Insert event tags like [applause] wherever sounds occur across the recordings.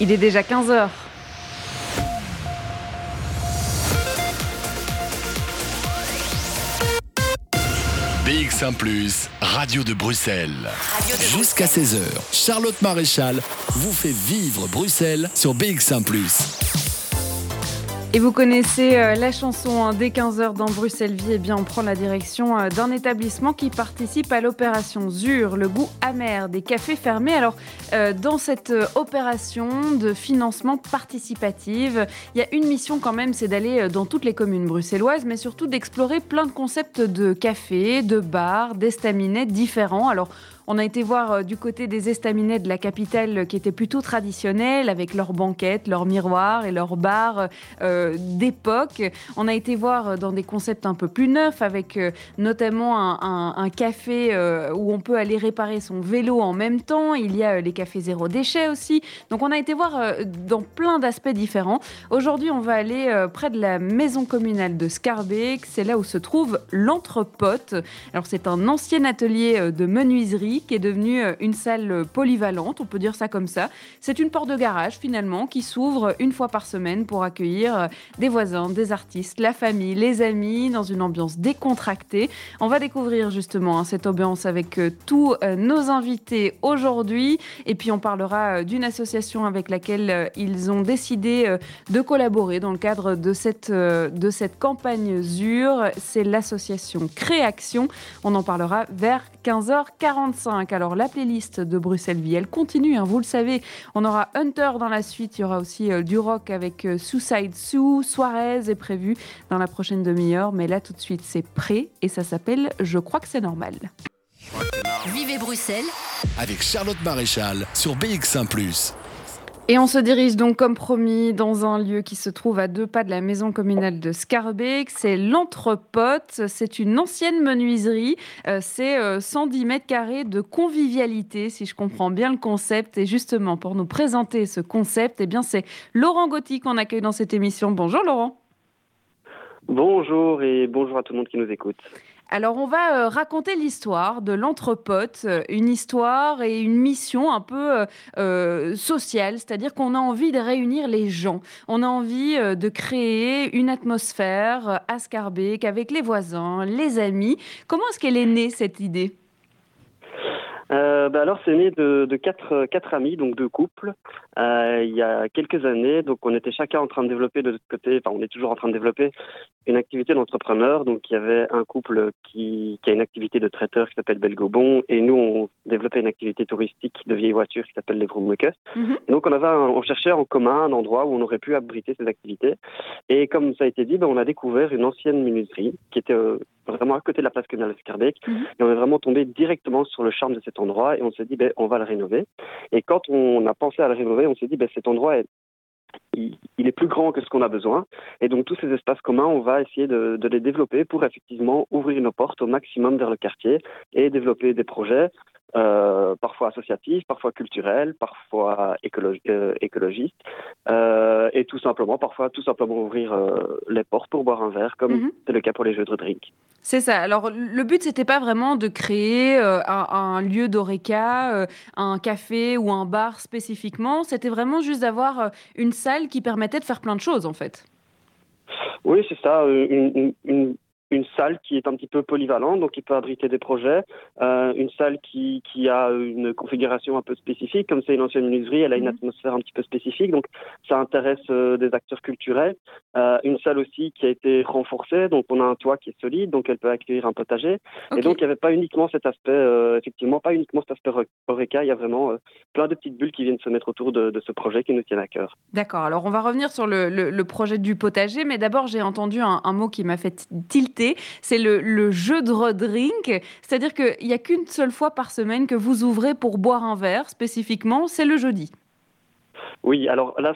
Il est déjà 15h. BX1 ⁇ Radio de Bruxelles. Jusqu'à 16h, Charlotte Maréchal vous fait vivre Bruxelles sur BX1 ⁇ et vous connaissez euh, la chanson hein, dès 15h dans Bruxelles Vie, eh bien on prend la direction euh, d'un établissement qui participe à l'opération ZUR, le goût amer des cafés fermés. Alors euh, dans cette opération de financement participatif, il y a une mission quand même, c'est d'aller dans toutes les communes bruxelloises, mais surtout d'explorer plein de concepts de cafés, de bars, d'estaminets différents. Alors on a été voir euh, du côté des estaminets de la capitale euh, qui étaient plutôt traditionnels avec leurs banquettes, leurs miroirs et leurs bars euh, d'époque. On a été voir dans des concepts un peu plus neufs avec notamment un, café où on peut aller réparer son vélo en même temps. Il y a les cafés zéro déchet aussi. Donc on a été voir dans plein d'aspects différents. Aujourd'hui, on va aller près de la maison communale de Scarbeck. C'est là où se trouve l'entrepote. Alors c'est un ancien atelier de menuiserie qui est devenue euh, une salle polyvalente, on peut dire ça comme ça. C'est une porte de garage finalement qui s'ouvre une fois par semaine pour accueillir euh, des voisins, des artistes, la famille, les amis, dans une ambiance décontractée. On va découvrir justement hein, cette ambiance avec euh, tous nos invités aujourd'hui. Et puis on parlera d'une association avec laquelle ils ont décidé de collaborer dans le cadre de cette, de cette campagne ZUR. C'est l'association Créaction. On en parlera vers 15h45. Alors la playlist de Bruxelles Vie, elle continue, hein, vous le savez. On aura Hunter dans la suite, il y aura aussi euh, du rock avec euh, Suicide Sue, Suarez est prévu dans la prochaine demi-heure. Mais là tout de suite c'est prêt et ça s'appelle Je crois que c'est normal. Vivez Bruxelles avec Charlotte Maréchal sur BX1 ⁇ et on se dirige donc comme promis dans un lieu qui se trouve à deux pas de la maison communale de Scarbeck. C'est l'Entrepote. C'est une ancienne menuiserie. Euh, c'est 110 euh, mètres carrés de convivialité, si je comprends bien le concept. Et justement, pour nous présenter ce concept, eh bien, c'est Laurent Gauthier qu'on accueille dans cette émission. Bonjour Laurent. Bonjour et bonjour à tout le monde qui nous écoute. Alors on va euh, raconter l'histoire de l'entrepote, euh, une histoire et une mission un peu euh, sociale, c'est-à-dire qu'on a envie de réunir les gens, on a envie de créer une atmosphère à Scarbeck avec les voisins, les amis. Comment est-ce qu'elle est née cette idée? Euh, bah alors c'est né de, de quatre, quatre, amis, donc deux couples, euh, il y a quelques années. Donc on était chacun en train de développer de notre côté, enfin on est toujours en train de développer une activité d'entrepreneur. Donc il y avait un couple qui, qui a une activité de traiteur qui s'appelle Belgobon et nous on développait une activité touristique de vieilles voitures qui s'appelle les Vroommakers. Mm Donc on avait on cherchait en commun un endroit où on aurait pu abriter ces activités. Et comme ça a été dit, ben, on a découvert une ancienne menuiserie qui était euh, vraiment à côté de la place de Scarbeck. Mhm. Et on est vraiment tombé directement sur le charme de cet endroit et on s'est dit, ben, on va le rénover. Et quand on a pensé à le rénover, on s'est dit, ben, cet endroit est il, est plus grand que ce qu'on a besoin. Et donc tous ces espaces communs, on va essayer de, de, les développer pour effectivement ouvrir nos portes au maximum vers le quartier et développer des projets euh, parfois associatif, parfois culturel, parfois euh, écologiste, euh, et tout simplement, parfois tout simplement ouvrir les portes pour boire un verre, comme mhm. c'est le cas pour les jeux de drink. C'est ça. Alors le but c'était pas vraiment de créer un, lieu d'oreca, un café ou un bar spécifiquement. C'était vraiment juste d'avoir une salle qui permettait de faire plein de choses en fait. Oui, c'est ça. une, une salle qui est un petit peu polyvalente, donc qui peut abriter des projets, euh, une salle qui, qui a une configuration un peu spécifique, comme c'est une ancienne menuiserie, elle a une mhm. atmosphère un petit peu spécifique, donc ça intéresse euh, des acteurs culturels. Euh, une salle aussi qui a été renforcée, donc on a un toit qui est solide, donc elle peut accueillir un potager. Et donc il n'y avait pas uniquement cet aspect, effectivement, pas uniquement cet aspect Oreca, il y a vraiment plein de petites bulles qui viennent se mettre autour de, ce projet qui nous tiennent à cœur. D'accord, alors on va revenir sur le, le, projet du potager, mais d'abord j'ai entendu un, un mot qui m'a fait tilter c'est le, jeu de redrink. C'est-à-dire qu'il n'y a qu'une seule fois par semaine que vous ouvrez pour boire un verre spécifiquement, c'est le jeudi. Oui, alors là,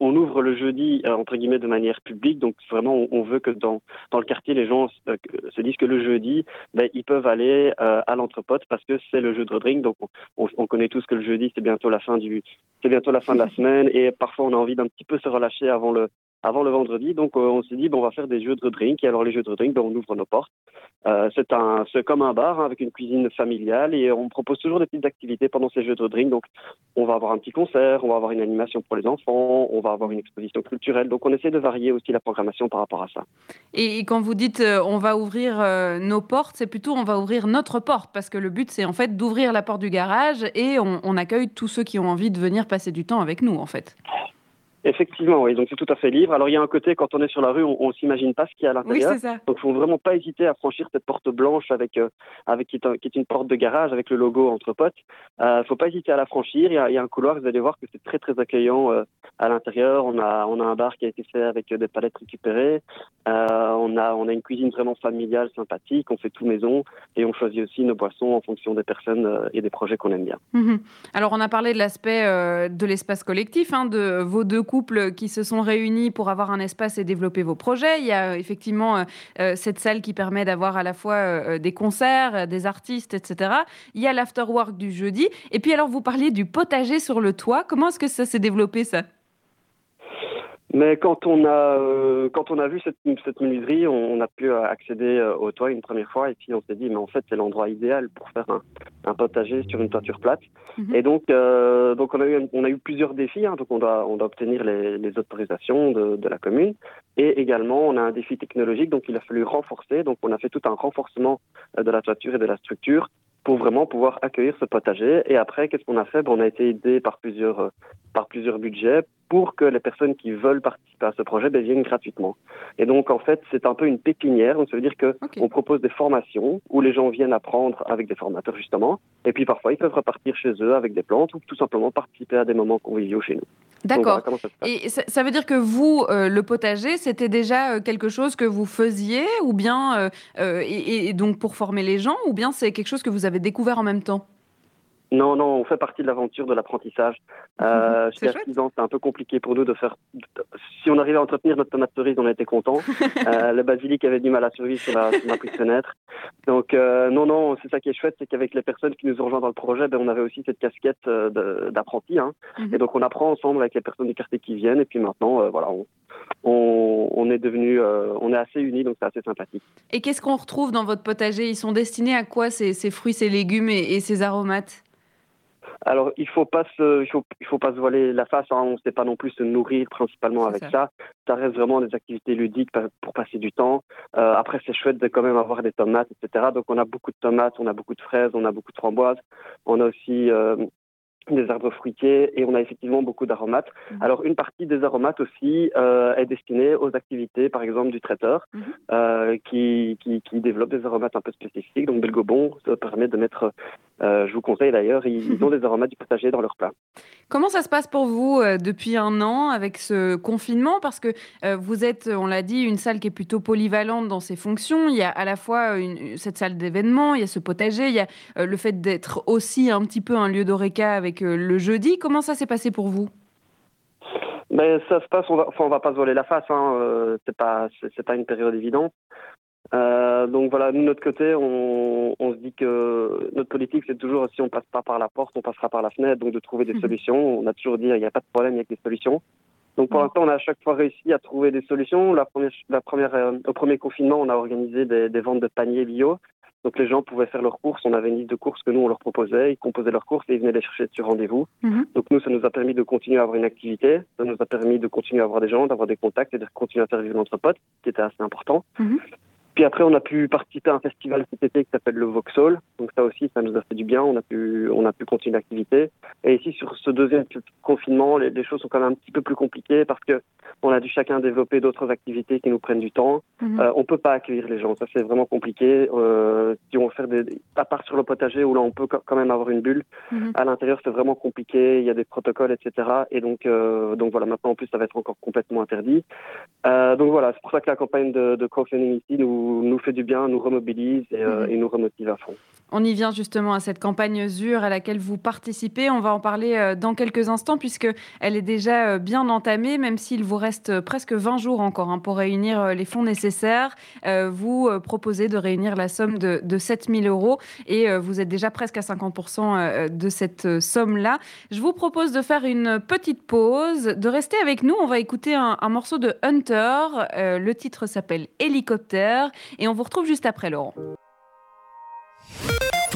on ouvre le jeudi, euh, entre guillemets, de manière publique. Donc, vraiment, on, veut que dans, dans le quartier, les gens euh, se disent que le jeudi, ben, ils peuvent aller euh, à l'entrepote parce que c'est le jeu de drink. Donc, on, on, connaît tous que le jeudi, c'est bientôt la fin du, c'est bientôt la fin de la [laughs] semaine. Et parfois, on a envie d'un petit peu se relâcher avant le, avant le vendredi. Donc on s'est dit, bon, on va faire des jeux de drink. Et alors les jeux de drink, ben, on ouvre nos portes. c'est un, c'est comme un bar hein, avec une cuisine familiale et on propose toujours des petites activités pendant ces jeux de drink. Donc on va avoir un petit concert, on va avoir une animation pour les enfants, on va avoir une exposition culturelle. Donc on essaie de varier aussi la programmation par rapport à ça. Et quand vous dites on va ouvrir nos portes, c'est plutôt on va ouvrir notre porte parce que le but c'est en fait d'ouvrir la porte du garage et on accueille tous ceux qui ont envie de venir passer du temps avec nous en fait. Effectivement, oui. Donc c'est tout à fait libre. Alors il y a un côté quand on est sur la rue, on, ne s'imagine pas ce qu'il y a à l'intérieur. Oui, c'est ça. Donc faut vraiment pas hésiter à franchir cette porte blanche avec euh, avec qui est, une porte de garage avec le logo entre potes. Euh, faut pas hésiter à la franchir. Il y a, il y a un couloir. Vous allez voir que c'est très très accueillant euh, à l'intérieur. On a on a un bar qui a été fait avec des palettes récupérées. Euh, on a on a une cuisine vraiment familiale, sympathique. On fait tout maison et on choisit aussi nos boissons en fonction des personnes et des projets qu'on aime bien. Mhm. Alors on a parlé de l'aspect de l'espace collectif, hein, de vos deux couples qui se sont réunis pour avoir un espace et développer vos projets. Il y a euh, effectivement euh, euh, cette salle qui permet d'avoir à la fois des concerts, des artistes, etc. Il y a l'afterwork du jeudi. Et puis alors, vous parliez du potager sur le toit. Comment est-ce que ça s'est développé, ça? Mais quand on a euh, quand on a vu cette, cette menuiserie, on, a pu accéder euh, au toit une première fois et puis on s'est dit mais en fait c'est l'endroit idéal pour faire un, un, potager sur une toiture plate. Mhm. Et donc euh, donc on a eu on a eu plusieurs défis. Hein, donc on doit on doit obtenir les, les autorisations de, de, la commune et également on a un défi technologique donc il a fallu renforcer. Donc on a fait tout un renforcement de la toiture et de la structure pour vraiment pouvoir accueillir ce potager. Et après, qu'est-ce qu'on a fait? Ben, On a été aidé par plusieurs, par plusieurs budgets pour que les personnes qui veulent participer à ce projet ben, viennent gratuitement. Et donc, en fait, c'est un peu une pépinière. Donc, ça veut dire qu'on on propose des formations où les gens viennent apprendre avec des formateurs, justement. Et puis, parfois, ils peuvent repartir chez eux avec des plantes ou tout simplement participer à des moments conviviaux chez nous. D'accord. et ça, veut dire que vous, euh, le potager, c'était déjà euh, quelque chose que vous faisiez, ou bien, euh, et, donc pour former les gens, ou bien c'est quelque chose que vous avez découvert en même temps? Non, non, on fait partie de l'aventure de l'apprentissage. Euh, chez Artisan, c'est un peu compliqué pour nous de faire. Si on arrivait à entretenir notre tomate cerise, on était content. [laughs] euh, le basilic avait du mal à survivre sur la, sur la petite fenêtre. Donc, euh, non, non, c'est ça qui est chouette, c'est qu'avec les personnes qui nous ont rejoints dans le projet, ben, on avait aussi cette casquette euh, d'apprenti. Hein. Mhm. Et donc, on apprend ensemble avec les personnes du quartier qui viennent. Et puis maintenant, euh, voilà, on, on, on, est devenu, euh, on est assez unis, donc c'est assez sympathique. Et qu'est-ce qu'on retrouve dans votre potager? Ils sont destinés à quoi ces, ces fruits, ces légumes et, et ces aromates? Alors, il faut pas se, il faut, il faut pas se voiler la face. Hein. On ne sait pas non plus se nourrir principalement avec ça. ça. reste vraiment des activités ludiques pour passer du temps. Euh, après, c'est chouette de quand même avoir des tomates, etc. Donc, on a beaucoup de tomates, on a beaucoup de fraises, on a beaucoup de framboises. On a aussi euh, des arbres fruitiers et on a effectivement beaucoup d'aromates. Mhm. Alors une partie des aromates aussi euh, est destinée aux activités, par exemple du traiteur, mhm. euh, qui, qui, qui, développe des aromates un peu spécifiques. Donc Belgobon, ça permet de mettre, euh, je vous conseille d'ailleurs, ils, ils, ont [laughs] des aromates du potager dans leur plat. Comment ça se passe pour vous depuis un an avec ce confinement? Parce que vous êtes, on l'a dit, une salle qui est plutôt polyvalente dans ses fonctions. Il y a à la fois une, cette salle d'événement, il y a ce potager, il y a le fait d'être aussi un petit peu un lieu d'oreca avec le jeudi. Comment ça s'est passé pour vous? Ben, ça se passe, on va, enfin, on va pas se voler la face, hein, c'est pas, c'est pas une période évidente. Euh, donc voilà, nous, de notre côté, on, on, se dit que notre politique, c'est toujours si on passe pas par la porte, on passera par la fenêtre, donc de trouver des mhm. solutions. On a toujours dit, il n'y a pas de problème, il y a que des solutions. Donc pour mhm. l'instant, on a à chaque fois réussi à trouver des solutions. La première, la première, euh, au premier confinement, on a organisé des, des, ventes de paniers bio. Donc les gens pouvaient faire leurs courses. On avait une liste de courses que nous, on leur proposait. Ils composaient leurs courses et ils venaient les chercher sur rendez-vous. Mhm. Donc nous, ça nous a permis de continuer à avoir une activité. Ça nous a permis de continuer à avoir des gens, d'avoir des contacts et de continuer à faire vivre notre pote, qui était assez important. Puis après, on a pu participer à un festival cet été qui s'appelle le Vauxhall. Donc ça aussi, ça nous a fait du bien. On a pu, on a pu continuer l'activité. Et ici, sur ce deuxième confinement, les, les, choses sont quand même un petit peu plus compliquées parce que on a dû chacun développer d'autres activités qui nous prennent du temps. Mhm. Euh, on peut pas accueillir les gens. Ça, c'est vraiment compliqué. Euh, si on veut faire des, à part sur le potager où là, on peut quand même avoir une bulle. Mhm. À l'intérieur, c'est vraiment compliqué. Il y a des protocoles, etc. Et donc, euh, donc voilà, maintenant, en plus, ça va être encore complètement interdit. Euh, donc voilà, c'est pour ça que la campagne de, de crowdfunding ici nous nous, fait du bien, nous remobilise et, euh, mhm. et nous remotive à fond. On y vient justement à cette campagne ZUR à laquelle vous participez. On va en parler euh, dans quelques instants puisque elle est déjà euh, bien entamée, même s'il vous reste euh, presque 20 jours encore hein, pour réunir les fonds nécessaires. Vous proposez de réunir la somme de, de 7 000 euros et vous êtes déjà presque à 50% de cette somme-là. Je vous propose de faire une petite pause, de rester avec nous. On va écouter un, un morceau de Hunter. Le titre s'appelle Hélicoptère et on vous retrouve juste après, Laurent.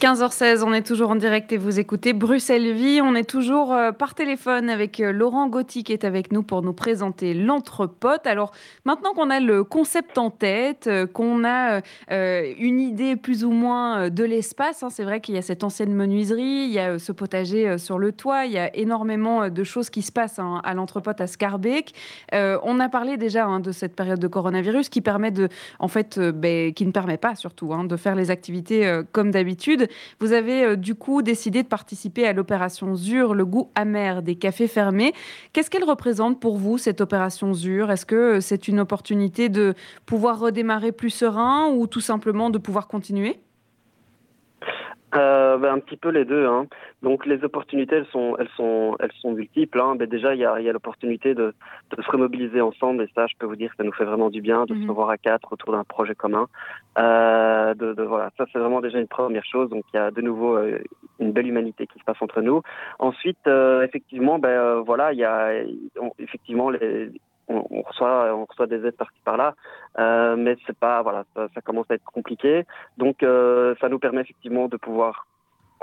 15h16, on est toujours en direct et vous écoutez Bruxelles Vie. On est toujours euh, par téléphone avec euh, Laurent Gauthier qui est avec nous pour nous présenter l'entrepote. Alors maintenant qu'on a le concept en tête, euh, qu'on a une idée plus ou moins de l'espace, hein, c'est vrai qu'il y a cette ancienne menuiserie, il y a ce potager sur le toit, il y a énormément de choses qui se passent hein, à l'entrepote à Scarbeck. on a parlé déjà hein, de cette période de coronavirus qui permet de, en fait, ben, qui ne permet pas surtout de faire les activités comme d'habitude. Vous avez euh, du coup décidé de participer à l'opération ZUR, le goût amer des cafés fermés. Qu'est-ce qu'elle représente pour vous, cette opération ZUR? Est-ce que euh, c'est une opportunité de pouvoir redémarrer plus serein ou tout simplement de pouvoir continuer? Euh, ben, un petit peu les deux. Hein. Donc les opportunités, elles sont, elles sont, elles sont multiples. Hein. Ben, déjà, il y a, y a l'opportunité de, de, se remobiliser ensemble, et ça, je peux vous dire, ça nous fait vraiment du bien de se mhm. revoir à quatre autour d'un projet commun. Euh, de, de, voilà, ça c'est vraiment déjà une première chose. Donc il y a de nouveau euh, une belle humanité qui se passe entre nous. Ensuite, euh, effectivement, ben euh, voilà, il y a effectivement les on, reçoit, on reçoit des aides par-ci par-là, euh, mais c'est pas, voilà, ça, commence à être compliqué. Donc, euh, ça nous permet effectivement de pouvoir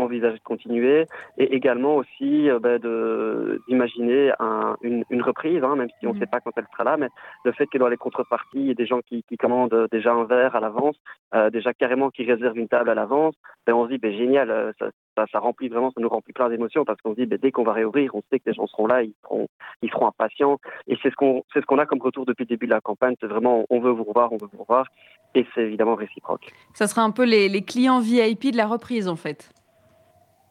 envisager de continuer et également aussi euh, de d'imaginer un, une, une, reprise, hein, même si on ne mmh. sait pas quand elle sera là, mais le fait que dans les contreparties, il y ait des gens qui, qui commandent déjà un verre à l'avance, euh, déjà carrément qui réservent une table à l'avance, ben, on se dit ben, génial, euh, ça, ça, ça, remplit vraiment, ça nous remplit plein d'émotions parce qu'on se dit ben, dès qu'on va réouvrir, on sait que les gens seront là, ils seront, ils seront impatients et c'est ce qu'on c'est ce qu'on a comme retour depuis le début de la campagne, c'est vraiment on veut vous revoir, on veut vous revoir et c'est évidemment réciproque. Ça sera un peu les, les clients VIP de la reprise en fait.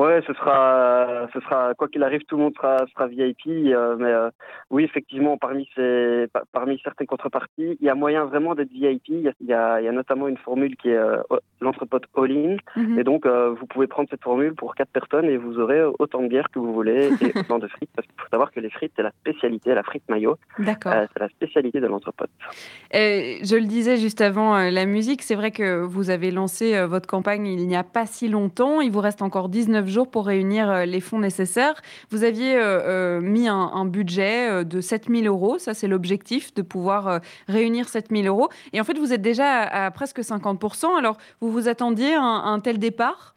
Ouais, ce sera, ce sera quoi qu'il arrive, tout le monde sera, sera VIP. Euh, mais euh, oui, effectivement, parmi ces, parmi certaines contreparties, il y a moyen vraiment d'être VIP. Il y a, il y a, notamment une formule qui est euh, l'entrepote all-in, mhm. et donc vous pouvez prendre cette formule pour quatre personnes et vous aurez autant de bière que vous voulez et [laughs] autant de frites. Parce qu'il faut savoir que les frites c'est la spécialité, la frite maillot. D'accord. c'est la spécialité de l'entrepote. je le disais juste avant la musique, c'est vrai que vous avez lancé votre campagne il n'y a pas si longtemps. Il vous reste encore 19 jours pour réunir euh, les fonds nécessaires. Vous aviez euh, euh, mis un, budget de 7 000 euros. Ça, c'est l'objectif, de pouvoir réunir 7 000 euros. Et en fait, vous êtes déjà à, presque 50% Alors, vous vous attendiez à un tel départ?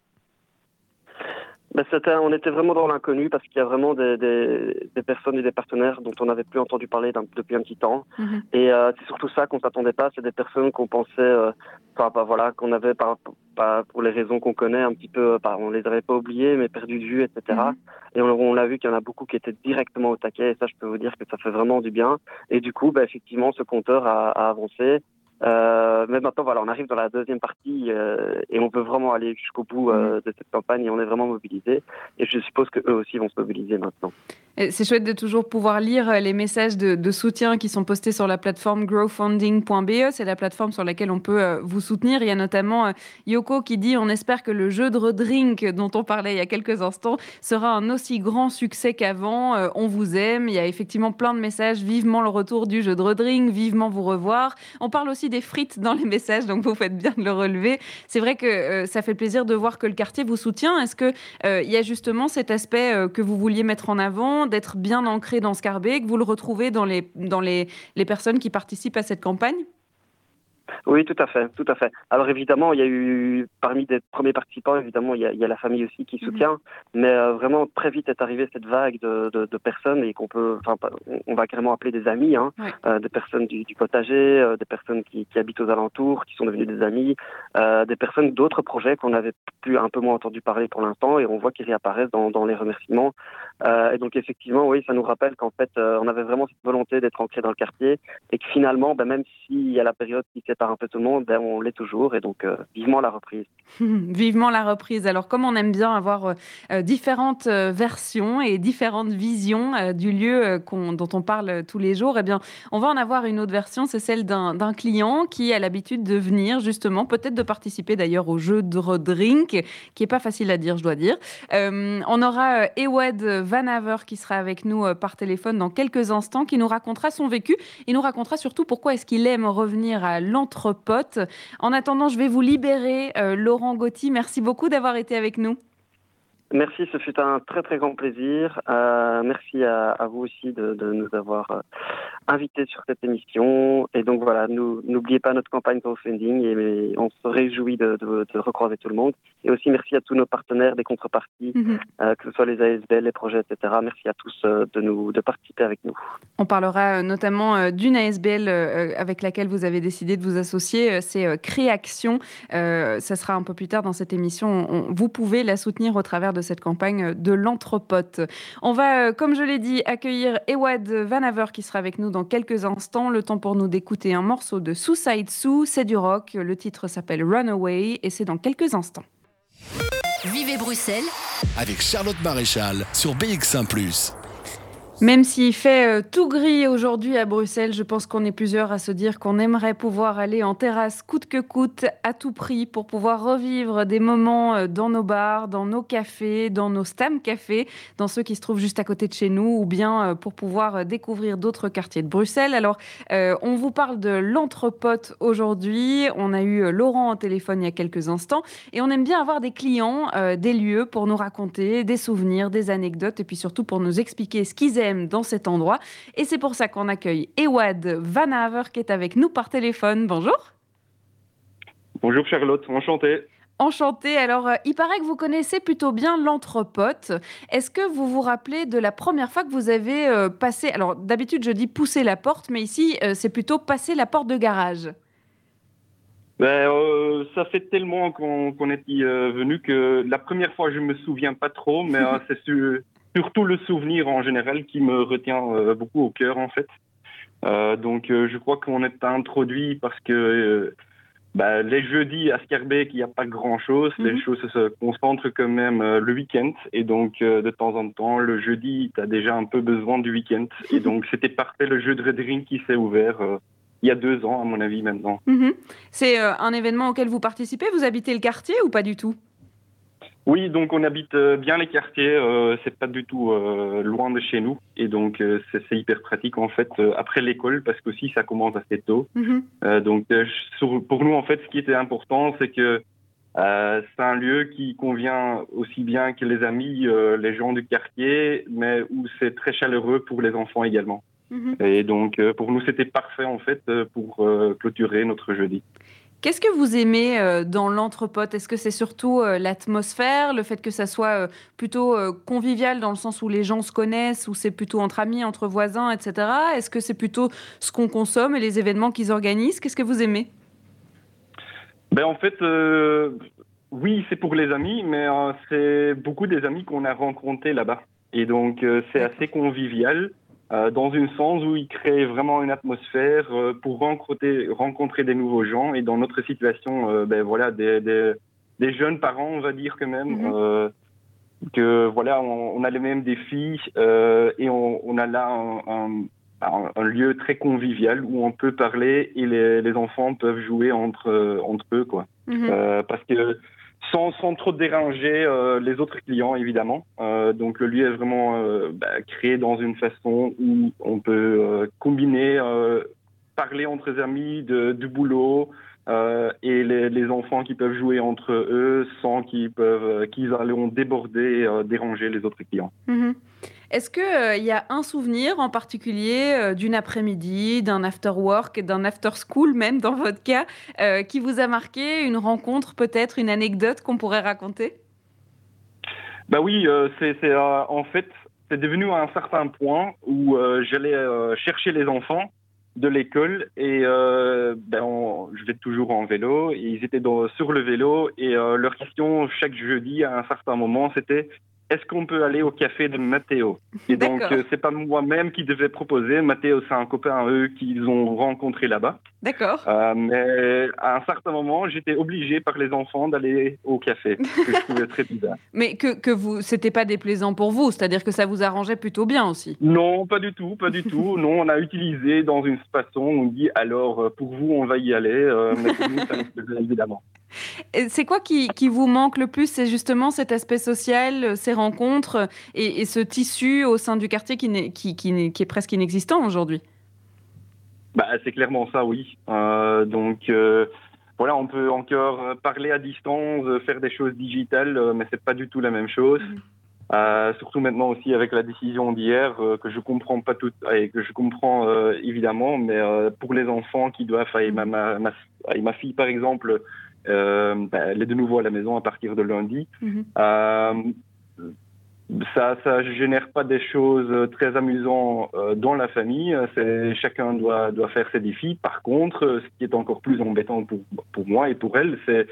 Ben, on était vraiment dans l'inconnu parce qu'il y a vraiment des, des, des, personnes et des partenaires dont on n'avait plus entendu parler depuis un petit temps. Mhm. Et euh, c'est surtout ça qu'on s'attendait pas. C'est des personnes qu'on pensait, euh, enfin, bah, voilà, qu'on avait pas, pas pour les raisons qu'on connaît un petit peu, bah, on les avait pas oubliés, mais perdus de vue, etc. Mhm. Et on, on l'a vu qu'il y en a beaucoup qui étaient directement au taquet. Et ça, je peux vous dire que ça fait vraiment du bien. Et du coup, bah, effectivement, ce compteur a, a avancé. Euh, mais maintenant, voilà, on arrive dans la deuxième partie euh, et on veut vraiment aller jusqu'au bout euh, de cette campagne et on est vraiment mobilisé. Et je suppose que eux aussi vont se mobiliser maintenant. C'est chouette de toujours pouvoir lire euh, les messages de, soutien qui sont postés sur la plateforme growfunding.be. C'est la plateforme sur laquelle on peut euh, vous soutenir. Il y a notamment euh, Yoko qui dit On espère que le jeu de redrink dont on parlait il y a quelques instants sera un aussi grand succès qu'avant. On vous aime. Il y a effectivement plein de messages. Vivement le retour du jeu de redrink, vivement vous revoir. On parle aussi des frites dans les messages, donc vous faites bien de le relever. C'est vrai que ça fait plaisir de voir que le quartier vous soutient. Est-ce qu'il il y a justement cet aspect que vous vouliez mettre en avant? D'être bien ancré dans Scarbeck. Vous le retrouvez dans les, personnes qui participent à cette campagne? Oui, tout à fait, tout à fait. Alors évidemment, il y a eu parmi des premiers participants, évidemment, il y a, il y a la famille aussi qui mhm. soutient, mais euh, vraiment très vite est arrivée cette vague de, de, de personnes et qu'on peut, enfin, on va carrément appeler des amis, hein, euh, des personnes du, du potager, euh, des personnes qui, qui, habitent aux alentours, qui sont devenues des amis, des personnes d'autres projets qu'on avait plus un peu moins entendu parler pour l'instant et on voit qu'ils réapparaissent dans, dans les remerciements. et donc effectivement, oui, ça nous rappelle qu'en fait, on avait vraiment cette volonté d'être ancré dans le quartier et que finalement, ben, même s'il y a la période qui s'est un peu tout le monde, ben, on l'est toujours. Et donc, vivement la reprise. [laughs] vivement la reprise. Alors, comme on aime bien avoir différentes versions et différentes visions du lieu dont on parle tous les jours, eh bien, on va en avoir une autre version. C'est celle d'un client qui a l'habitude de venir, justement, peut-être de participer d'ailleurs au jeu de drink, qui est pas facile à dire, je dois dire. on aura Ewad Van Haver qui sera avec nous par téléphone dans quelques instants, qui nous racontera son vécu. Il nous racontera surtout pourquoi est-ce qu'il aime revenir à l'entrepote. En attendant, je vais vous libérer, euh, Laurent Gauthier. Merci beaucoup d'avoir été avec nous. Merci, ce fut un très très grand plaisir. Euh, merci à, vous aussi de, nous avoir euh, invités sur cette émission. Et donc voilà, n'oubliez pas notre campagne crowdfunding et on se réjouit de, recroiser tout le monde. Et aussi merci à tous nos partenaires des contreparties, mhm. euh, que ce soit les ASBL, les projets, etc. Merci à tous de nous de participer avec nous. On parlera notamment d'une ASBL avec laquelle vous avez décidé de vous associer. C'est Créaction. ça sera un peu plus tard dans cette émission. vous pouvez la soutenir au travers de cette campagne de l'Anthropote. On va, euh, comme je l'ai dit, accueillir Ewad Van Haver qui sera avec nous dans quelques instants. Le temps pour nous d'écouter un morceau de Suicide Sue, c'est du rock. Le titre s'appelle Runaway et c'est dans quelques instants. Vivez Bruxelles avec Charlotte Maréchal sur BX1 ⁇ même s'il fait euh, tout gris aujourd'hui à Bruxelles, je pense qu'on est plusieurs à se dire qu'on aimerait pouvoir aller en terrasse coûte que coûte, à tout prix, pour pouvoir revivre des moments euh, dans nos bars, dans nos cafés, dans nos stam cafés, dans ceux qui se trouvent juste à côté de chez nous, ou bien euh, pour pouvoir découvrir d'autres quartiers de Bruxelles. Alors, on vous parle de l'entrepote aujourd'hui. On a eu Laurent au téléphone il y a quelques instants, et on aime bien avoir des clients, des lieux pour nous raconter des souvenirs, des anecdotes, et puis surtout pour nous expliquer ce qu'ils aiment dans cet endroit. Et c'est pour ça qu'on accueille Ewad Van Haver qui est avec nous par téléphone. Bonjour. Bonjour Charlotte, enchanté. Enchanté. Alors, euh, il paraît que vous connaissez plutôt bien l'entrepote. Est-ce que vous vous rappelez de la première fois que vous avez euh, passé Alors, d'habitude, je dis pousser la porte, mais ici, euh, c'est plutôt passer la porte de garage. Ben, ça fait tellement qu'on est venu que la première fois, je me souviens pas trop, mais [laughs] c'est sûr surtout le souvenir en général qui me retient euh, beaucoup au cœur en fait. Euh, donc euh, je crois qu'on est introduit parce que bah, les jeudis à Scarbeck, il n'y a pas grand-chose. Les mhm. choses se concentrent quand même le week-end. Et donc, de temps en temps, le jeudi, tu as déjà un peu besoin du week-end. Et [laughs] donc, c'était parfait le jeu de Red qui s'est ouvert il y a deux ans, à mon avis, maintenant. Mhm. C'est un événement auquel vous participez? Vous habitez le quartier ou pas du tout? Oui, donc on habite euh, bien les quartiers, euh, c'est pas du tout euh, loin de chez nous et donc c'est hyper pratique en fait après l'école parce que aussi ça commence assez tôt. Mhm. donc pour nous en fait ce qui était important c'est que c'est un lieu qui convient aussi bien que les amis, les gens du quartier, mais où c'est très chaleureux pour les enfants également. Mhm. Et donc pour nous c'était parfait en fait pour clôturer notre jeudi. Qu'est-ce que vous aimez euh, dans l'entrepote? Est-ce que c'est surtout euh, l'atmosphère, le fait que ça soit euh, plutôt convivial dans le sens où les gens se connaissent, ou c'est plutôt entre amis, entre voisins, etc. Est-ce que c'est plutôt ce qu'on consomme et les événements qu'ils organisent? Qu'est-ce que vous aimez? Ben, En fait, oui, c'est pour les amis, mais c'est beaucoup des amis qu'on a rencontrés là-bas. Et donc, c'est assez convivial. Euh, dans une sens où il crée vraiment une atmosphère euh, pour rencontrer, rencontrer des nouveaux gens. Et dans notre situation, euh, ben voilà, des, des, jeunes parents, on va dire quand même, mhm. que voilà, on, a les mêmes défis et on, on, a là un, un, lieu très convivial où on peut parler et les, les enfants peuvent jouer entre, entre eux, quoi. Mhm. parce que sans, trop déranger euh, les autres clients, évidemment. Euh, donc le lieu est vraiment euh, bah, créé dans une façon où on peut combiner, parler entre amis de, du boulot et les, les, enfants qui peuvent jouer entre eux sans qu'ils peuvent qu'ils allons déborder, déranger les autres clients. Mm-hmm. Est-ce qu'il euh, y a un souvenir en particulier euh, d'une après-midi, d'un after-work, d'un after-school même dans votre cas, euh, qui vous a marqué, une rencontre peut-être, une anecdote qu'on pourrait raconter? Bah oui, c'est en fait, c'est devenu à un certain point où j'allais chercher les enfants de l'école et ben, je vais toujours en vélo. Et ils étaient sur le vélo et leur question chaque jeudi à un certain moment c'était est-ce qu'on peut aller au café de Mathéo Et donc, euh, c'est pas moi-même qui devais proposer. Mathéo, c'est un copain, eux, qu'ils ont rencontré là-bas. D'accord. Euh, mais à un certain moment, j'étais obligé par les enfants d'aller au café, que je trouvais très bizarre. [laughs] Mais que, que vous, c'était pas déplaisant pour vous, c'est-à-dire que ça vous arrangeait plutôt bien aussi? Non, pas du tout, pas du tout. [laughs] non, on a utilisé dans une façon, on dit alors, euh, pour vous, on va y aller, mais pour nous, ça nous plaisait évidemment. C'est quoi qui, qui, vous manque le plus? C'est justement cet aspect social, ces rencontres et, ce tissu au sein du quartier qui, qui, qui, qui est presque inexistant aujourd'hui bah, C'est clairement ça, oui. Euh, donc euh, voilà, on peut encore parler à distance, faire des choses digitales, euh, mais c'est pas du tout la même chose. Mm-hmm. surtout maintenant aussi avec la décision d'hier que je comprends pas tout et que je comprends évidemment, mais pour les enfants qui doivent, et ma, ma, ma, ma, fille par exemple, bah, elle est de nouveau à la maison à partir de lundi. Mm-hmm ça ça génère pas des choses très amusantes euh, dans la famille. C'est chacun doit doit faire ses défis. Par contre, ce qui est encore plus embêtant pour pour moi et pour elle, c'est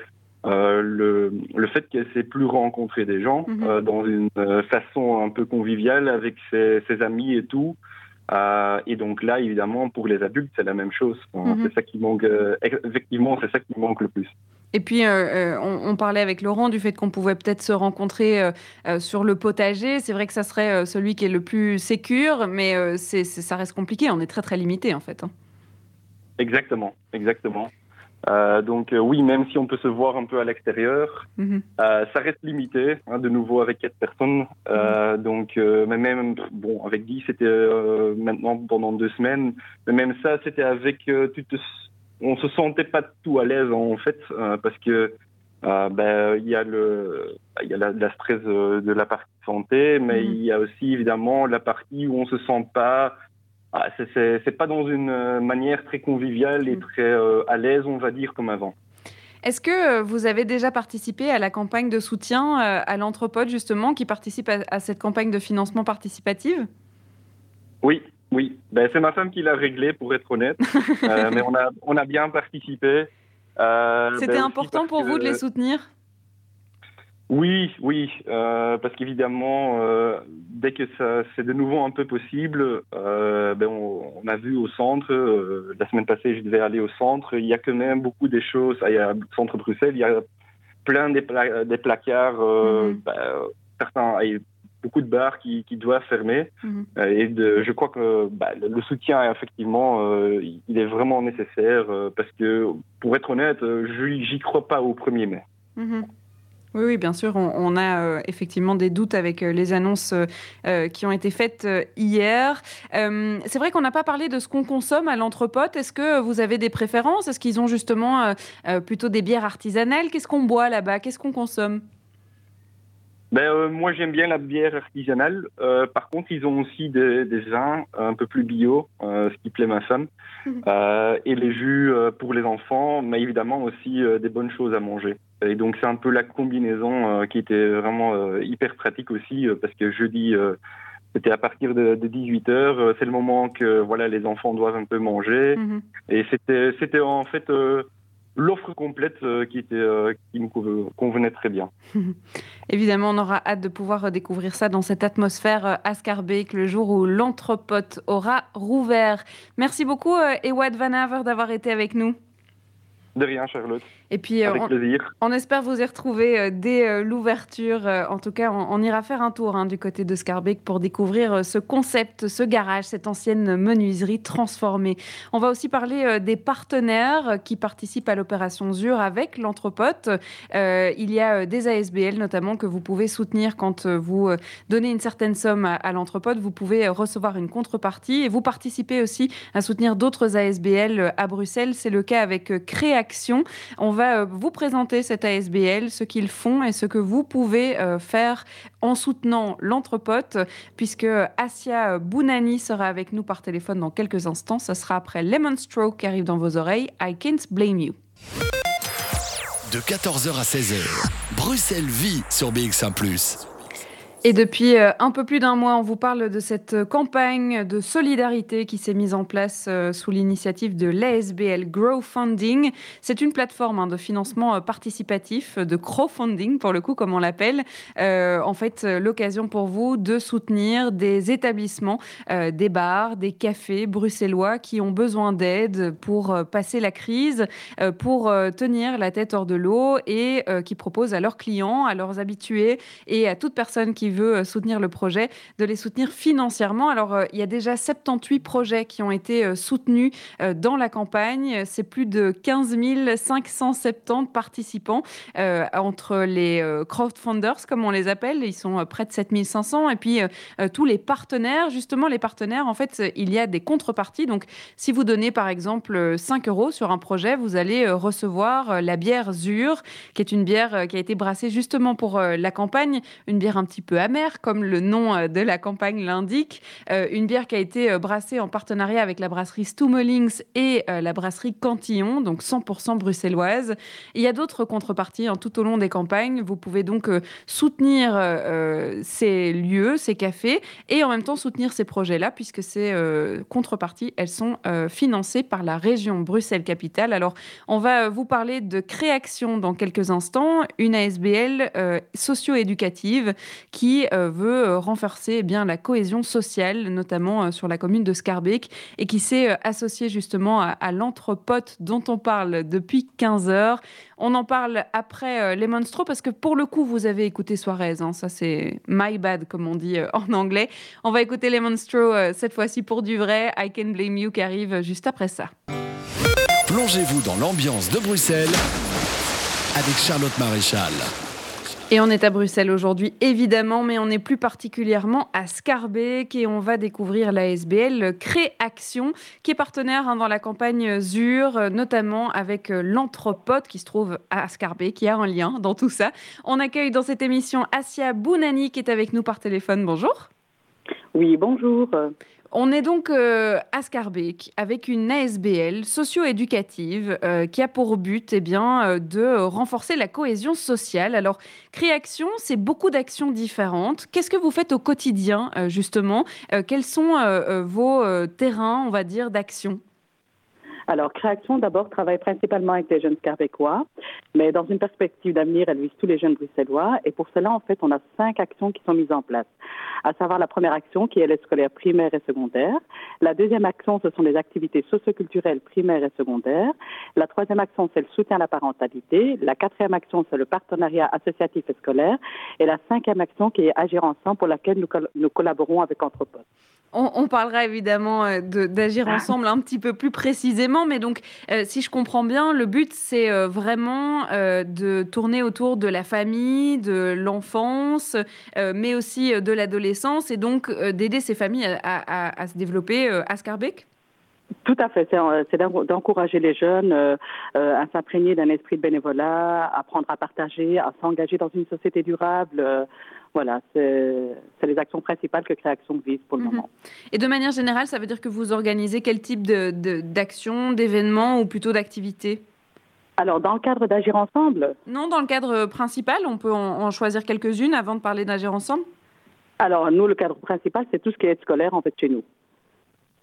euh, le, le fait qu'elle sait plus rencontrer des gens mhm. euh, dans une euh, façon un peu conviviale avec ses, ses amis et tout. Euh, et donc là, évidemment, pour les adultes, c'est la même chose. Mhm. C'est ça qui manque. effectivement, c'est ça qui manque le plus. Et puis, euh, euh, on, parlait avec Laurent du fait qu'on pouvait peut-être se rencontrer euh, sur le potager. C'est vrai que ça serait celui qui est le plus sécure, mais c'est, ça reste compliqué. On est très, très limité, en fait. Hein. Exactement, exactement. donc oui, même si on peut se voir un peu à l'extérieur, mhm. ça reste limité, hein, de nouveau avec quatre personnes. Mhm. Donc, mais même, bon, avec 10, c'était maintenant pendant deux semaines. Mais même ça, c'était avec, tu te on se sentait pas tout à l'aise en fait euh, parce que euh, ben, il y a le il y a la, stress euh, de la partie santé mais mhm. il y a aussi évidemment la partie où on se sent pas ah, c'est pas dans une manière très conviviale et mhm. très à l'aise on va dire comme avant. Est-ce que vous avez déjà participé à la campagne de soutien à l'Anthropode, justement, qui participe à, cette campagne de financement participative? Oui, oui, ben, c'est ma femme qui l'a réglé, pour être honnête. [laughs] euh, mais on a, on a bien participé. Euh, C'était ben, important pour vous de les soutenir? Oui, oui, euh, parce qu'évidemment, euh, dès que ça, c'est de nouveau un peu possible, euh, ben on, on, a vu au centre, la semaine passée, je devais aller au centre, il y a quand même beaucoup de choses. Il y a centre Bruxelles, il y a plein des, pla des placards, mm -hmm. ben, certains, beaucoup de bars qui, qui doivent fermer. Mhm. Euh, et de, je crois que bah, le soutien, effectivement, euh, il est vraiment nécessaire euh, parce que, pour être honnête, j'y crois pas au 1er mai. Mhm. Oui, oui, bien sûr, on, on a euh, effectivement des doutes avec euh, les annonces euh, qui ont été faites hier. c'est vrai qu'on n'a pas parlé de ce qu'on consomme à l'entrepote. Est-ce que vous avez des préférences? Est-ce qu'ils ont justement plutôt des bières artisanales? Qu'est-ce qu'on boit là-bas? Qu'est-ce qu'on consomme? Ben, euh, moi, j'aime bien la bière artisanale. Euh, par contre, ils ont aussi des, des vins un peu plus bio, euh, ce qui plaît ma femme, mhm. euh, et les jus euh, pour les enfants, mais évidemment aussi des bonnes choses à manger. Et donc, c'est un peu la combinaison qui était vraiment hyper pratique aussi, parce que jeudi, c'était à partir de, de 18 heures, c'est le moment que voilà les enfants doivent un peu manger, mhm. et c'était c'était en fait l'offre complète euh, qui, était, euh, qui nous convenait très bien. [laughs] Évidemment, on aura hâte de pouvoir découvrir ça dans cette atmosphère euh, à Scarbeck le jour où l'anthropote aura rouvert. Merci beaucoup, Ewad Van Haver, d'avoir été avec nous. De rien, Charlotte. Et puis, Avec on, plaisir. on espère vous y retrouver euh, dès euh, l'ouverture. Euh, en tout cas, on, on, ira faire un tour hein, du côté de Scarbeck pour découvrir ce concept, ce garage, cette ancienne menuiserie transformée. On va aussi parler des partenaires qui participent à l'opération ZUR avec l'Anthropote. Euh, il y a des ASBL notamment que vous pouvez soutenir quand vous donnez une certaine somme à, à l'Anthropote. Vous pouvez recevoir une contrepartie et vous participez aussi à soutenir d'autres ASBL à Bruxelles. C'est le cas avec Créa Action. On va euh, vous présenter cette ASBL, ce qu'ils font et ce que vous pouvez euh, faire en soutenant l'entrepote, puisque Asia Bounani sera avec nous par téléphone dans quelques instants. Ce sera après Lemon Stroke qui arrive dans vos oreilles. I can't blame you. De 14h à 16h, Bruxelles vit sur BX1 ⁇ Et depuis euh, un peu plus d'un mois, on vous parle de cette campagne de solidarité qui s'est mise en place euh, sous l'initiative de l'ASBL Grow Funding. C'est une plateforme hein, de financement euh, participatif, de crowdfunding pour le coup, comme on l'appelle. en fait, l'occasion pour vous de soutenir des établissements, des bars, des cafés bruxellois qui ont besoin d'aide pour passer la crise, pour tenir la tête hors de l'eau et qui proposent à leurs clients, à leurs habitués et à toute personne qui veut euh, soutenir le projet, de les soutenir financièrement. Alors, euh, il y a déjà 78 projets qui ont été euh, soutenus dans la campagne. C'est plus de 15 570 participants entre les crowdfunders, comme on les appelle. Ils sont près de 7500. Et puis, tous les partenaires, justement, les partenaires, en fait, il y a des contreparties. Donc, si vous donnez, par exemple, 5 euros sur un projet, vous allez recevoir la bière Zur, qui est une bière qui a été brassée justement pour la campagne, une bière un petit peu comme le nom euh, de la campagne l'indique. Euh, une bière qui a été euh, brassée en partenariat avec la brasserie Stummelings et la brasserie Cantillon, donc 100% bruxelloise. il y a d'autres contreparties hein, tout au long des campagnes. Vous pouvez donc soutenir ces lieux, ces cafés, et en même temps soutenir ces projets-là, puisque ces contreparties, elles sont financées par la région Bruxelles-Capitale. Alors, on va vous parler de Créaction dans quelques instants, une ASBL socio-éducative qui euh, veut euh, renforcer eh bien la cohésion sociale, notamment euh, sur la commune de Scarbeck, et qui s'est associé justement à, l'entrepote dont on parle depuis 15 heures. On en parle après les Monstros parce que pour le coup, vous avez écouté Suarez. Hein, ça, c'est my bad, comme on dit en anglais. On va écouter les Monstros cette fois-ci pour du vrai. I Can Blame You qui arrive juste après ça. Plongez-vous dans l'ambiance de Bruxelles avec Charlotte Maréchal. Et on est à Bruxelles aujourd'hui, évidemment, mais on est plus particulièrement à Scarbeck et on va découvrir l'ASBL Créaction, qui est partenaire hein, dans la campagne ZUR, notamment avec euh, l'Anthropote qui se trouve à Scarbeck, qui a un lien dans tout ça. On accueille dans cette émission Asia Bounani qui est avec nous par téléphone. Bonjour. Oui, bonjour. On est donc euh, à Scarbeck avec une ASBL socio-éducative euh, qui a pour but eh bien, euh, de renforcer la cohésion sociale. Alors, Créaction, c'est beaucoup d'actions différentes. Qu'est-ce que vous faites au quotidien, justement? Quels sont vos terrains, on va dire, d'action? Alors, Créaction, d'abord, travaille principalement avec les jeunes Scarbecquois, mais dans une perspective d'avenir, elle vise tous les jeunes bruxellois. Et pour cela, en fait, on a cinq actions qui sont mises en place. À savoir la première action, qui est l'aide scolaire primaire et secondaire. La deuxième action, ce sont les activités socioculturelles primaires et secondaires. La troisième action, c'est le soutien à la parentalité. La quatrième action, c'est le partenariat associatif et scolaire. Et la cinquième action, qui est Agir ensemble, pour laquelle nous, nous collaborons avec Anthropos. On, parlera évidemment euh, d'agir ah. ensemble un petit peu plus précisément, mais donc euh, si je comprends bien, le but c'est euh, vraiment de tourner autour de la famille, de l'enfance, mais aussi de l'adolescence, et donc d'aider ces familles à, se développer à Scarbeck? Tout à fait. C'est d'encourager les jeunes à s'imprégner d'un esprit de bénévolat, à apprendre à partager, à s'engager dans une société durable. Voilà, c'est les actions principales que Création vise pour le mhm. moment. Et de manière générale, ça veut dire que vous organisez quel type d'actions, d'événements ou plutôt d'activités? Alors, dans le cadre d'Agir Ensemble? Non, dans le cadre principal, on peut en, choisir quelques-unes avant de parler d'Agir Ensemble? Alors, nous, le cadre principal, c'est tout ce qui est aide scolaire, en fait, chez nous.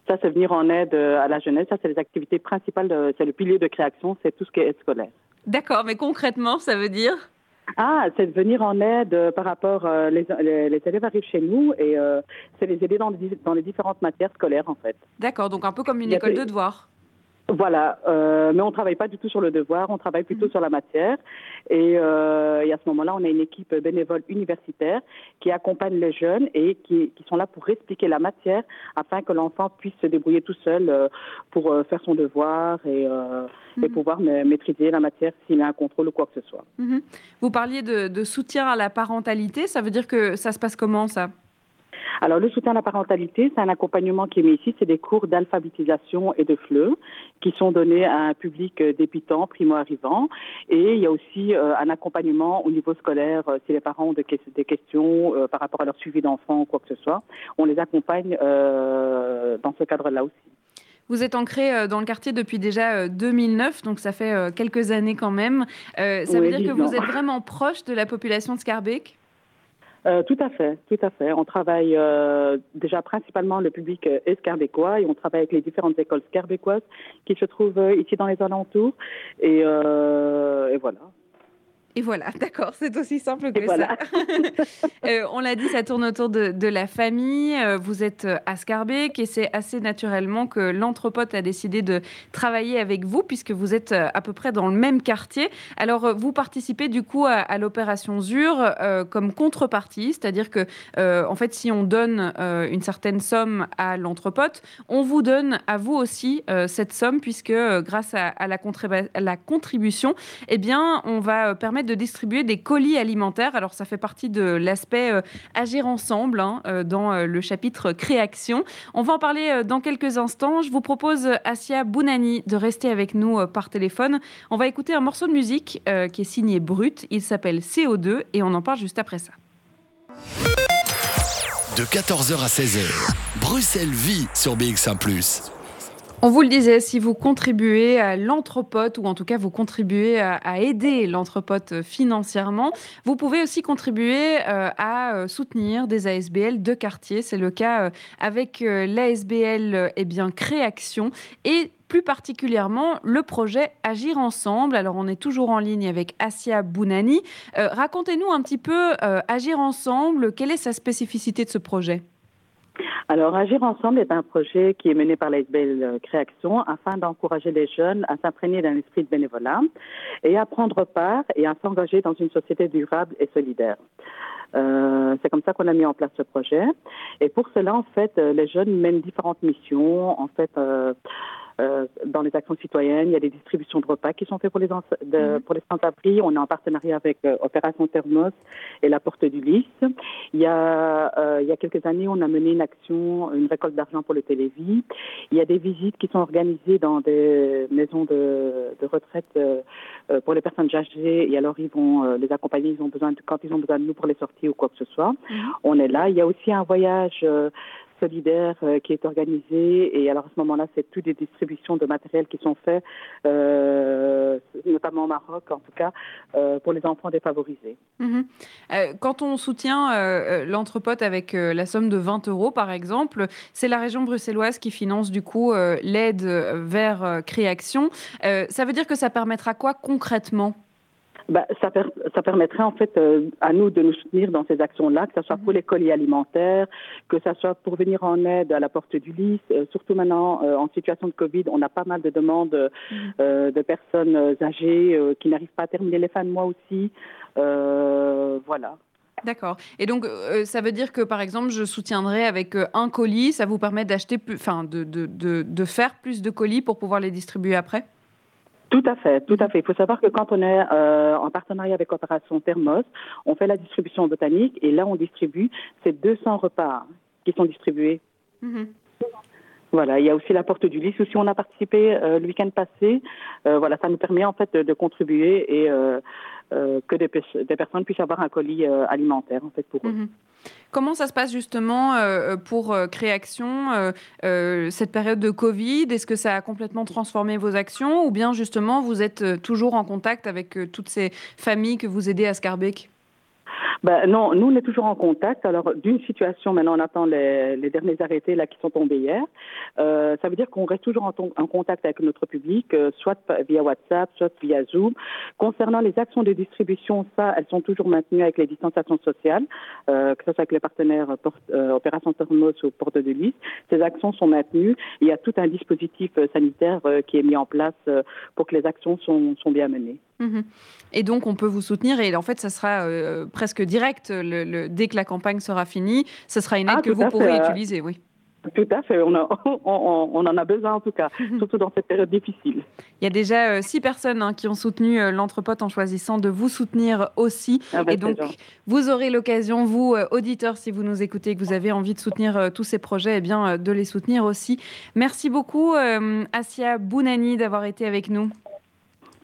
Ça, c'est venir en aide à la jeunesse. Ça, c'est les activités principales, c'est le pilier de création, c'est tout ce qui est aide scolaire. D'accord, mais concrètement, ça veut dire? Ah, c'est de venir en aide euh, par rapport, euh, les, les, élèves arrivent chez nous et euh, c'est les aider dans les, dans les différentes matières scolaires en fait. D'accord, donc un peu comme une école de devoirs. Voilà, euh, mais on travaille pas du tout sur le devoir, on travaille plutôt mhm. sur la matière. Et, euh, et à ce moment-là, on a une équipe bénévole universitaire qui accompagne les jeunes et qui, qui sont là pour expliquer la matière afin que l'enfant puisse se débrouiller tout seul euh, pour faire son devoir et, et mhm. pouvoir maîtriser la matière s'il a un contrôle ou quoi que ce soit. Mhm. Vous parliez de, de soutien à la parentalité, ça veut dire que ça se passe comment ça? Alors, le soutien à la parentalité, c'est un accompagnement qui est mis ici. C'est des cours d'alphabétisation et de FLE qui sont donnés à un public euh, débutant, primo-arrivant. Et il y a aussi euh, un accompagnement au niveau scolaire euh, si les parents ont des, questions par rapport à leur suivi d'enfants ou quoi que ce soit. On les accompagne dans ce cadre-là aussi. Vous êtes ancré dans le quartier depuis déjà 2009, donc ça fait quelques années quand même. ça veut dire que vous êtes vraiment proche de la population de Scarbeck? Euh, tout à fait, tout à fait. On travaille euh, déjà principalement le public euh, escarbécois et on travaille avec les différentes écoles scarbécoises qui se trouvent ici dans les alentours. Et, et voilà. Et voilà, [laughs] d'accord, c'est aussi simple que ça. [laughs] Euh, on l'a dit, ça tourne autour de, la famille. Euh, vous êtes euh, à Scarbeck et c'est assez naturellement que l'anthropote a décidé de travailler avec vous puisque vous êtes à peu près dans le même quartier. Alors, vous participez du coup à, l'opération ZUR comme contrepartie, c'est-à-dire que, en fait, si on donne une certaine somme à l'anthropote, on vous donne à vous aussi cette somme puisque grâce à, la, la, contribution, eh bien, on va permettre de distribuer des colis alimentaires. Alors ça fait partie de l'aspect euh, agir ensemble hein, euh, dans euh, le chapitre création. On va en parler dans quelques instants. Je vous propose Asia Bounani de rester avec nous par téléphone. On va écouter un morceau de musique qui est signé Brut. Il s'appelle CO2 et on en parle juste après ça. De 14h à 16h, Bruxelles vit sur BX1 +. On vous le disait, si vous contribuez à l'anthropote, ou en tout cas vous contribuez à, aider l'anthropote financièrement, vous pouvez aussi contribuer euh, à euh, soutenir des ASBL de quartier. C'est le cas euh, avec l'ASBL eh Créaction et plus particulièrement le projet Agir ensemble. Alors on est toujours en ligne avec Asia Bounani. Racontez-nous un petit peu Agir ensemble, quelle est sa spécificité de ce projet? Alors, Agir ensemble est un projet qui est mené par la SBL Création afin d'encourager les jeunes à s'imprégner d'un esprit de bénévolat et à prendre part et à s'engager dans une société durable et solidaire. Euh, c'est comme ça qu'on a mis en place ce projet. Et pour cela, en fait, les jeunes mènent différentes missions. En fait, euh, euh, dans les actions citoyennes. Il y a des distributions de repas qui sont faites pour les, mhm. pour les sans-abri. On est en partenariat avec euh, Opération Thermos et la Porte du Lys. Il y, a, euh, il y a quelques années, on a mené une action, une récolte d'argent pour le Télévis. Il y a des visites qui sont organisées dans des maisons de, de retraite pour les personnes âgées. Et alors, ils vont les accompagner. Ils ont besoin de, quand ils ont besoin de nous pour les sorties ou quoi que ce soit. Mhm. On est là. Il y a aussi un voyage solidaire euh, qui est organisé. Et alors à ce moment-là, c'est toutes des distributions de matériel qui sont faites, euh, notamment au Maroc en tout cas, euh, pour les enfants défavorisés. Mhm. quand on soutient l'entrepote avec la somme de 20 euros par exemple, c'est la région bruxelloise qui finance du coup l'aide vers Créaction. ça veut dire que ça permettra quoi concrètement? Bah, ça, ça, permettrait en fait euh, à nous de nous soutenir dans ces actions-là, que ce soit pour mhm. les colis alimentaires, que ce soit pour venir en aide à la porte du lys. Euh, surtout maintenant, euh, en situation de Covid, on a pas mal de demandes mhm. de personnes âgées qui n'arrivent pas à terminer les fins de mois aussi. voilà. D'accord. Et donc, ça veut dire que, par exemple, je soutiendrai avec un colis, ça vous permet d'acheter, enfin, de, de, de, de faire plus de colis pour pouvoir les distribuer après? Tout à fait, tout à fait. Il faut savoir que quand on est euh, en partenariat avec Opération Thermos, on fait la distribution botanique et là on distribue ces 200 repas qui sont distribués. Mhm. Voilà, il y a aussi la porte du lys aussi on a participé euh, le week-end passé. Euh, voilà, ça nous permet en fait de, contribuer et que des, personnes puissent avoir un colis alimentaire en fait pour eux. Mhm. Comment ça se passe justement euh, pour euh, Créaction euh, cette période de Covid? Est-ce que ça a complètement transformé vos actions? Ou bien justement vous êtes toujours en contact avec toutes ces familles que vous aidez à Scarbeck? Ben, non, nous, on est toujours en contact. Alors, d'une situation, maintenant, on attend les, derniers arrêtés là, qui sont tombés hier. Euh, ça veut dire qu'on reste toujours en, contact avec notre public, euh, soit via WhatsApp, soit via Zoom. Concernant les actions de distribution, ça, elles sont toujours maintenues avec les distanciations sociales, euh, que ce soit avec les partenaires Opération Thermos ou Porte de Lys. Ces actions sont maintenues. Il y a tout un dispositif sanitaire qui est mis en place pour que les actions sont, sont bien menées. Mhm. Et donc, on peut vous soutenir et en fait, ça sera presque direct le, dès que la campagne sera finie. Ce sera une aide ah, que vous pourrez utiliser, oui. Tout à fait, [laughs] on, on, en a besoin en tout cas, mhm. surtout dans cette période difficile. Il y a déjà euh, six personnes hein, qui ont soutenu euh, l'entrepote en choisissant de vous soutenir aussi. Ah bah, et donc, vous aurez l'occasion, vous, auditeurs, si vous nous écoutez, que vous avez envie de soutenir tous ces projets, eh bien, de les soutenir aussi. Merci beaucoup, Asia Bounani, d'avoir été avec nous.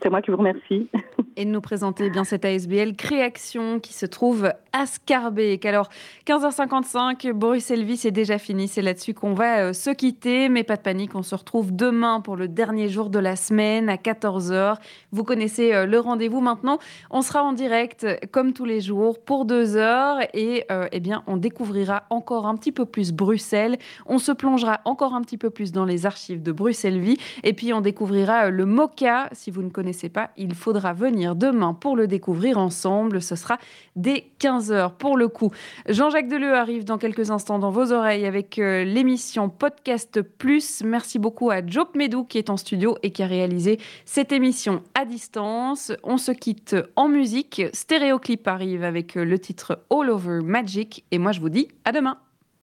C'est moi qui vous remercie. Et de nous présenter bien cette ASBL Créaction qui se trouve à Scarbeck. Alors, 15h55, Boris Elvis, c'est déjà fini. C'est là-dessus qu'on va euh, se quitter. Mais pas de panique, on se retrouve demain pour le dernier jour de la semaine à 14h. Vous connaissez euh, le rendez-vous maintenant. On sera en direct comme tous les jours pour deux heures et euh, eh bien, on découvrira encore un petit peu plus Bruxelles. On se plongera encore un petit peu plus dans les archives de Bruxelles Vie et puis on découvrira le MOCA. Si vous ne connaissez pas, il faudra venir demain pour le découvrir ensemble. Ce sera dès 15h pour le coup. Jean-Jacques Deleu arrive dans quelques instants dans vos oreilles avec euh, l'émission Podcast Plus. Merci beaucoup à Joe Medou qui est en studio et qui a réalisé cette émission à distance. On se quitte en musique. Stéréoclip arrive avec euh, le titre All Over Magic et moi je vous dis à demain.